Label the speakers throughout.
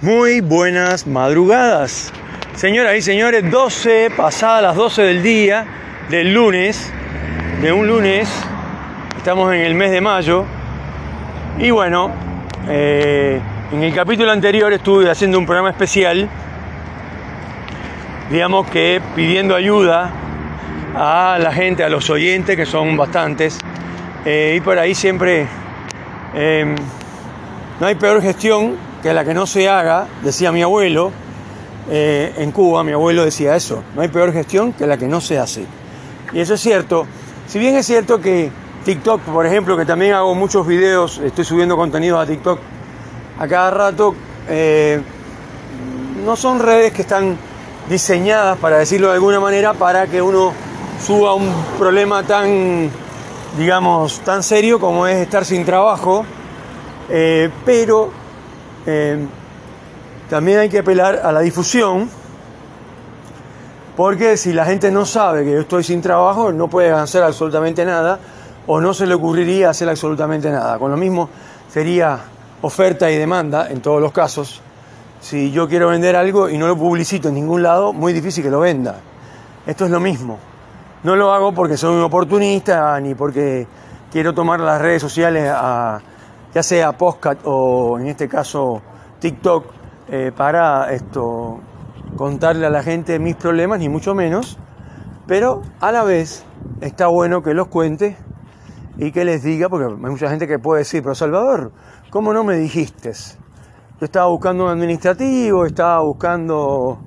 Speaker 1: Muy buenas madrugadas. Señoras y señores, 12, pasadas las 12 del día del lunes, de un lunes, estamos en el mes de mayo, y bueno, eh, en el capítulo anterior estuve haciendo un programa especial, digamos que pidiendo ayuda a la gente, a los oyentes, que son bastantes, eh, y por ahí siempre eh, no hay peor gestión que la que no se haga, decía mi abuelo, eh, en Cuba mi abuelo decía eso, no hay peor gestión que la que no se hace. Y eso es cierto, si bien es cierto que TikTok, por ejemplo, que también hago muchos videos, estoy subiendo contenido a TikTok a cada rato, no son redes que están diseñadas, para decirlo de alguna manera, para que uno suba un problema tan, digamos, tan serio como es estar sin trabajo, eh, pero eh, también hay que apelar a la difusión, porque si la gente no sabe que yo estoy sin trabajo, no puede hacer absolutamente nada, o no se le ocurriría hacer absolutamente nada. Con lo mismo sería oferta y demanda en todos los casos. Si yo quiero vender algo y no lo publicito en ningún lado, muy difícil que lo venda. Esto es lo mismo. No lo hago porque soy un oportunista ni porque quiero tomar las redes sociales, a, ya sea podcast o en este caso TikTok, eh, para esto contarle a la gente mis problemas, ni mucho menos. Pero a la vez está bueno que los cuente y que les diga, porque hay mucha gente que puede decir, pero Salvador, ¿cómo no me dijiste? Yo estaba buscando un administrativo, estaba buscando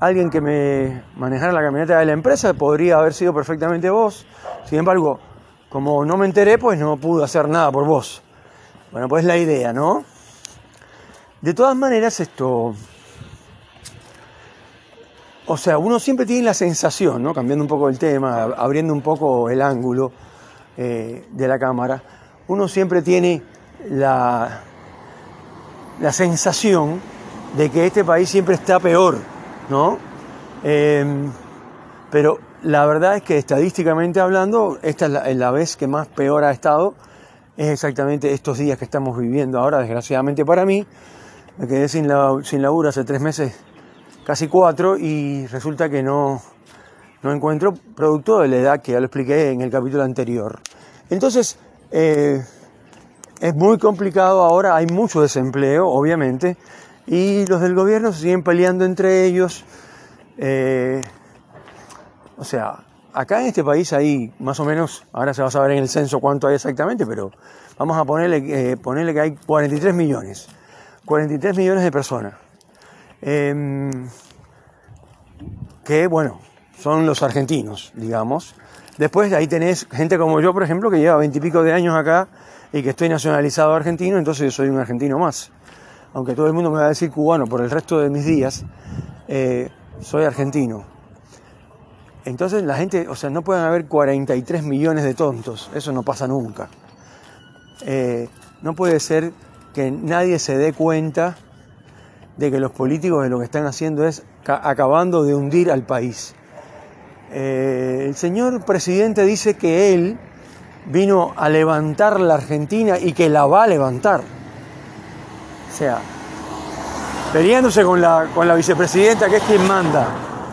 Speaker 1: alguien que me manejara la camioneta de la empresa, podría haber sido perfectamente vos. Sin embargo, como no me enteré, pues no pude hacer nada por vos. Bueno, pues la idea, ¿no? De todas maneras, esto... O sea, uno siempre tiene la sensación, ¿no? Cambiando un poco el tema, abriendo un poco el ángulo eh, de la cámara, uno siempre tiene la, la sensación de que este país siempre está peor ¿no? Em, pero la verdad es que estadísticamente hablando, esta es la, vez que más peor ha estado, es exactamente estos días que estamos viviendo ahora, desgraciadamente para mí. Me quedé sin, la, laburo hace tres meses, casi cuatro, y resulta que no, no encuentro producto de la edad que ya lo expliqué en el capítulo anterior. Entonces, eh, es muy complicado ahora, hay mucho desempleo, obviamente, y los del gobierno se siguen peleando entre ellos. Eh, o sea, acá en este país hay más o menos, ahora se va a saber en el censo cuánto hay exactamente, pero vamos a ponerle, eh, ponerle que hay 43 millones. 43 millones de personas. Em, que, bueno, son los argentinos, digamos. Después ahí tenés gente como yo, por ejemplo, que lleva veintipico de años acá y que estoy nacionalizado argentino, entonces yo soy un argentino más aunque todo el mundo me va a decir cubano por el resto de mis días, eh, soy argentino. Entonces la gente, o sea, no pueden haber 43 millones de tontos, eso no pasa nunca. Eh, no puede ser que nadie se dé cuenta de que los políticos de lo que están haciendo es acabando de hundir al país. Eh, el señor presidente dice que él vino a levantar la Argentina y que la va a levantar. O sea, peleándose con la, con la vicepresidenta, que es quien manda.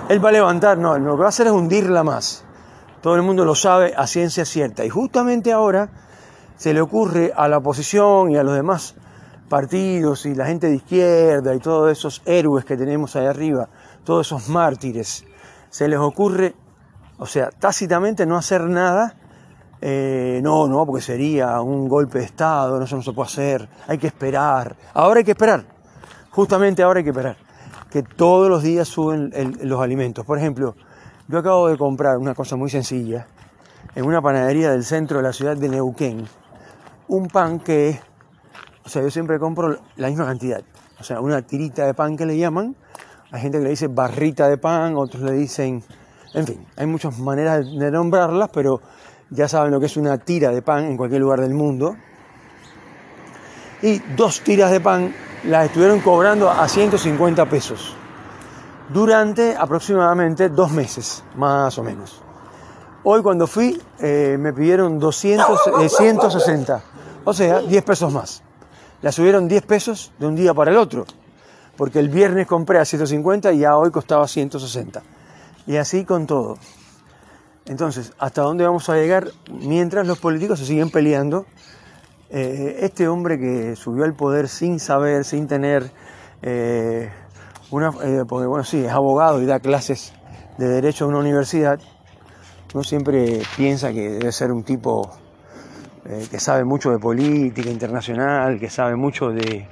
Speaker 1: Él va a levantar, no, lo que va a hacer es hundirla más. Todo el mundo lo sabe a ciencia cierta. Y justamente ahora se le ocurre a la oposición y a los demás partidos y la gente de izquierda y todos esos héroes que tenemos ahí arriba, todos esos mártires, se les ocurre, o sea, tácitamente no hacer nada eh, no, no, porque sería un golpe de Estado, eso no se puede hacer, hay que esperar. Ahora hay que esperar, justamente ahora hay que esperar, que todos los días suben los alimentos. Por ejemplo, yo acabo de comprar una cosa muy sencilla en una panadería del centro de la ciudad de Neuquén, un pan que, o sea, yo siempre compro la misma cantidad, o sea, una tirita de pan que le llaman, hay gente que le dice barrita de pan, otros le dicen, en fin, hay muchas maneras de nombrarlas, pero ya saben lo que es una tira de pan en cualquier lugar del mundo. Y dos tiras de pan las estuvieron cobrando a 150 pesos durante aproximadamente dos meses, más o menos. Hoy cuando fui eh, me pidieron 200, 160, o sea, 10 pesos más. La subieron 10 pesos de un día para el otro. porque el viernes compré a 150 y ya hoy costaba 160. Y así con todo. Entonces, ¿hasta dónde vamos a llegar mientras los políticos se siguen peleando? Eh, este hombre que subió al poder sin saber, sin tener eh, una... Eh, porque bueno, sí, es abogado y da clases de derecho en una universidad, uno siempre piensa que debe ser un tipo que sabe mucho de política internacional, que sabe mucho de,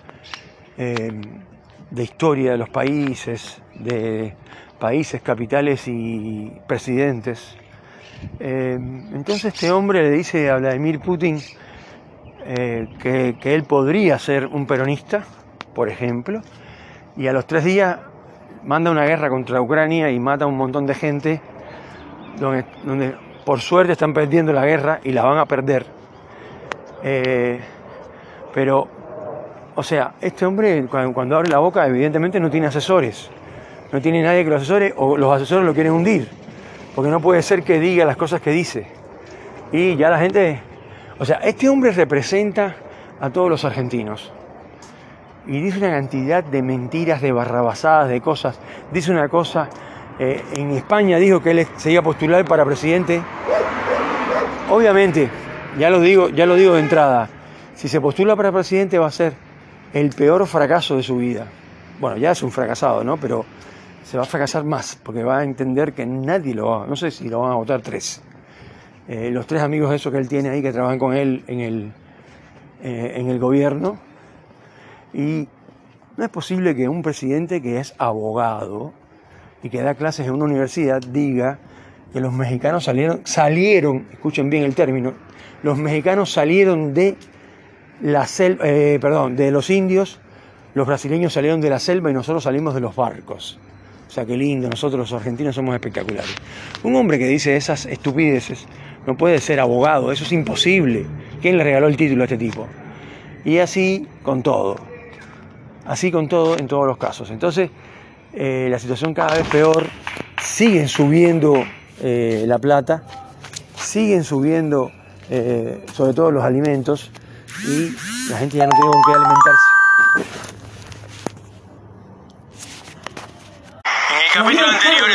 Speaker 1: de historia de los países, de países, capitales y presidentes. Eh, entonces este hombre le dice a Vladimir Putin eh, que, él podría ser un peronista, por ejemplo, y a los tres días manda una guerra contra Ucrania y mata a un montón de gente, donde, por suerte están perdiendo la guerra y la van a perder. Eh, pero, o sea, este hombre cuando abre la boca evidentemente no tiene asesores, no tiene nadie que lo asesore o los asesores lo quieren hundir porque no puede ser que diga las cosas que dice. Y ya la gente, o sea, este hombre representa a todos los argentinos. Y dice una cantidad de mentiras, de barrabasadas, de cosas. Dice una cosa, eh, en España dijo que él se iba a postular para presidente. Obviamente, ya lo digo, ya lo digo de entrada, si se postula para presidente va a ser el peor fracaso de su vida. Bueno, ya es un fracasado, ¿no? Pero se va a fracasar más, porque va a entender que nadie lo va, no sé si lo van a votar tres. Eh, los tres amigos esos que él tiene ahí que trabajan con él en el, eh, en el gobierno. Y no es posible que un presidente que es abogado y que da clases en una universidad diga que los mexicanos salieron, salieron, escuchen bien el término, los mexicanos salieron de la selva, eh, perdón, de los indios, los brasileños salieron de la selva y nosotros salimos de los barcos. O sea, qué lindo, nosotros los argentinos somos espectaculares. Un hombre que dice esas estupideces no puede ser abogado, eso es imposible. ¿Quién le regaló el título a este tipo? Y así con todo. Así con todo en todos los casos. Entonces, eh, la situación cada vez peor, siguen subiendo eh, la plata, siguen subiendo eh, sobre todo los alimentos y la gente ya no tiene con qué alimentarse.
Speaker 2: capítulo anterior